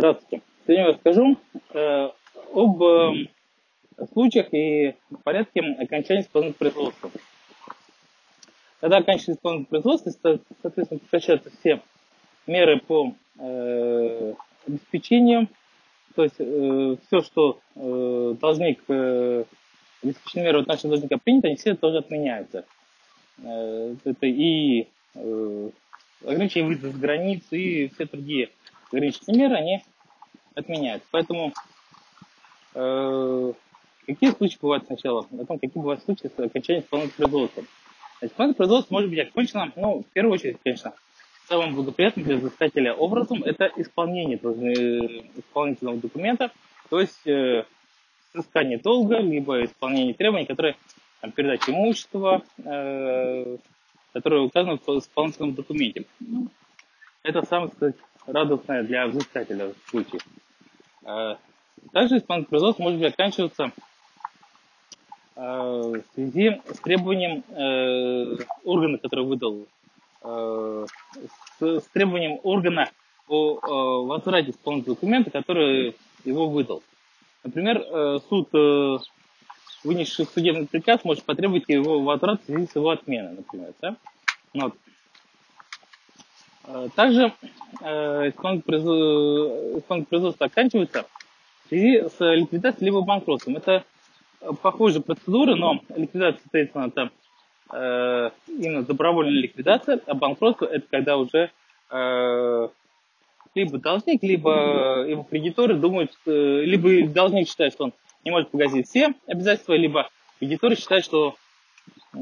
Здравствуйте. Сегодня я расскажу э, об э, случаях и порядке окончания исполнительного производства. Когда оканчивается исполнительное производство, соответственно, прекращаются все меры по э, обеспечению, то есть э, все, что э, должник, э, обеспеченные меры в отношении должника принято, они все тоже отменяются. Э, это и э, ограничение выезда с границ, и все другие ограничительные меры, они отменяются. Поэтому э, какие случаи бывают сначала? О том, какие бывают случаи с окончанием исполнительного производства. Исполнительное производство может быть окончено, ну, в первую очередь, конечно, самым благоприятным для взыскателя образом это исполнение исполнительного документа, то есть э, взыскание долга, либо исполнение требований, которые там, передача имущества, э, которые указаны в исполнительном документе. Это самое, сказать, радостное для взыскателя случай. Э, также исполнительное производство может оканчиваться э, в связи с требованием э, органа, который выдал, с, требованием органа о возврате исполнительного документа, который его выдал. Например, суд, вынесший судебный приказ, может потребовать его возврат в связи с его отменой, например. Да? Вот. Э, также э, исполнительное производство оканчивается в связи с ликвидацией либо банкротством. Это похожая процедура, но ликвидация, соответственно, это э, именно добровольная ликвидация, а банкротство это когда уже э, либо должник, либо его кредиторы думают, э, либо должник считает, что он не может погасить все обязательства, либо кредиторы считают, что э,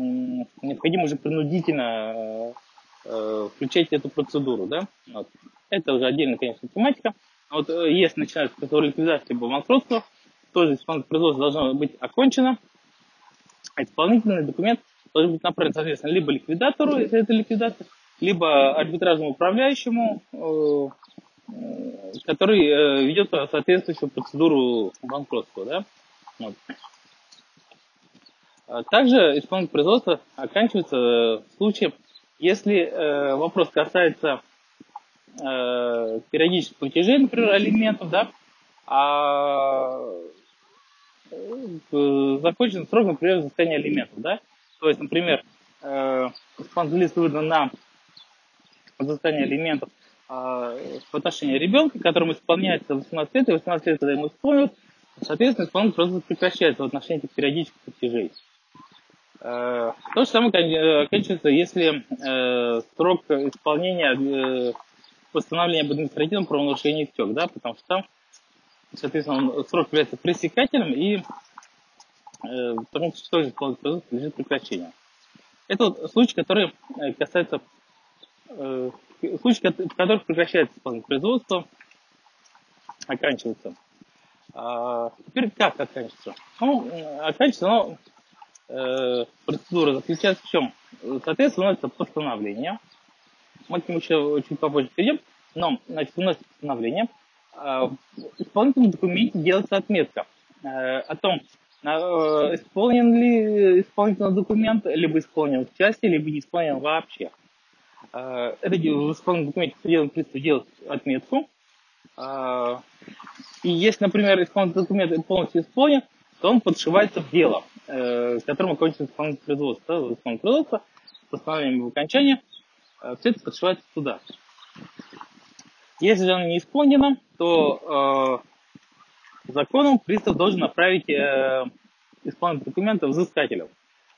необходимо уже принудительно э, включать эту процедуру, да. Вот. Это уже отдельная, конечно, тематика. Вот э, если начинается ликвидации либо банкротства, тоже исполнительное производство должно быть окончено, а исполнительный документ должен быть направлен, соответственно, либо ликвидатору, если это ликвидация, либо арбитражному управляющему, э, который э, ведет соответствующую процедуру банкротства. Да? Вот. А также исполнительное производство оканчивается в случае, если э, вопрос касается э, периодических платежей, например, алиментов, да, а э, закончен срок, например, взыскания алиментов, да, то есть, например, э, исполнительный выдан на взыскание алиментов э, в отношении ребенка, которому исполняется 18 лет, и 18 лет, когда ему исполнилось, соответственно, исполнитель просто прекращается в отношении этих периодических платежей. Э, то же самое оканчивается, если э, срок исполнения э, постановления об административном правонарушении истек, да, потому что соответственно, срок является пресекательным и потому что тоже исполнительное лежит прекращение. Это вот случай, который касается случай, в которых прекращается исполнительное производство, оканчивается. А теперь как оканчивается? Ну, оканчивается оно э, процедура заключается в чем? Соответственно, это постановление. Мы к нему еще чуть попозже перейдем. Но, значит, нас постановление. Э, в исполнительном документе делается отметка э, о том, э, исполнен ли исполнительный документ, либо исполнен в части, либо не исполнен вообще. Э, это в исполнительном документе судебный пристав делает отметку. Э, и если, например, исполнительный документ полностью исполнен, то он подшивается в дело, э, которым окончится исполнительное производство. Да, исполнительное производство, постановлением его окончания, э, все это подшивается туда. Если же оно не исполнено, то э, законом пристав должен направить э, исполнительные документы взыскателю.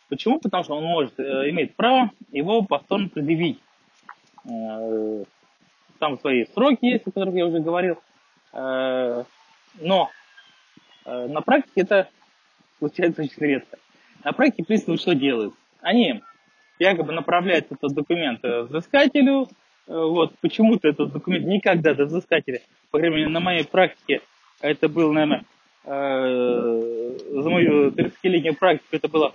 Почему? Потому что он может, э, имеет право его повторно предъявить. Э, там свои сроки есть, о которых я уже говорил. Э, но на практике это случается очень редко. На практике приставы что делают? Они якобы направляют этот документ э, взыскателю, э, вот, почему-то этот документ никогда до взыскателя, по крайней мере, на моей практике, это было, наверное, за мою 30-летнюю практику, это было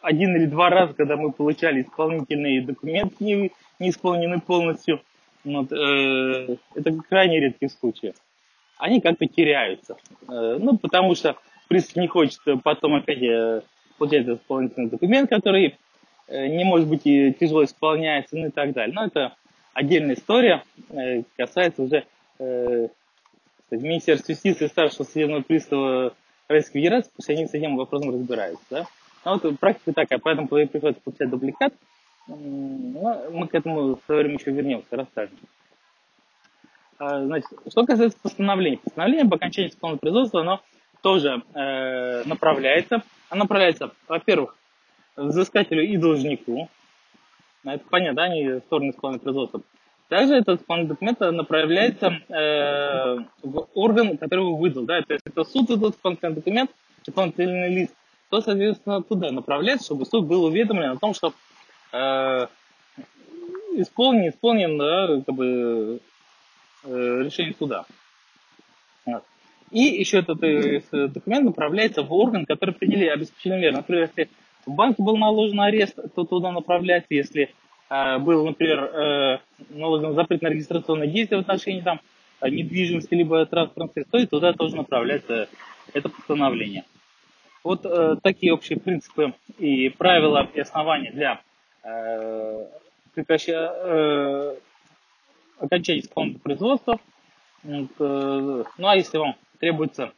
один или два раза, когда мы получали исполнительные документы, не, не полностью. Вот, э, это крайне редкий случай они как-то теряются. Э, ну, потому что пристав не хочет потом опять э, получать исполнительный документ, который э, не может быть и тяжело исполняется, ну и так далее. Но это отдельная история, касается уже э, Министерства юстиции старшего судебного пристава Российской Федерации, пусть они с этим вопросом разбираются. Да? Но вот практика такая, поэтому приходится получать дубликат. Но мы к этому со временем еще вернемся, расскажем. А, значит, что касается постановления. Постановление по окончании исполнительного производства, оно тоже э, направляется. Оно направляется, во-первых, взыскателю и должнику. Это понятно, они стороны исполнительного производства. Также этот исполнительный документ направляется э, в орган, который его выдал. Да? То есть это суд этот исполнительный документ, исполнительный лист, то, соответственно, туда направляется, чтобы суд был уведомлен о том, что э, исполнен, исполнен да, как бы, э, решение суда. И еще этот э, документ направляется в орган, который определяет обеспечение меры. Например, если в банке был наложен арест, то туда направляется. Если э, был, например, э, наложен запрет на регистрационное действие в отношении там, недвижимости либо транспортных средств, то и туда тоже направляется это постановление. Вот э, такие общие принципы и правила и основания для э, прекращения, э, окончания исполнительного производства. Э, ну а если вам требуется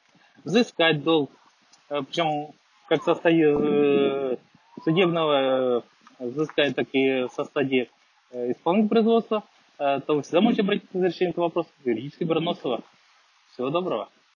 взыскать долг, э, причем как со стадии э, судебного взыскать, так и со стадии исполнительного производства, то вы всегда можете обратиться за решением этого вопроса в юридический Барносова. Всего доброго.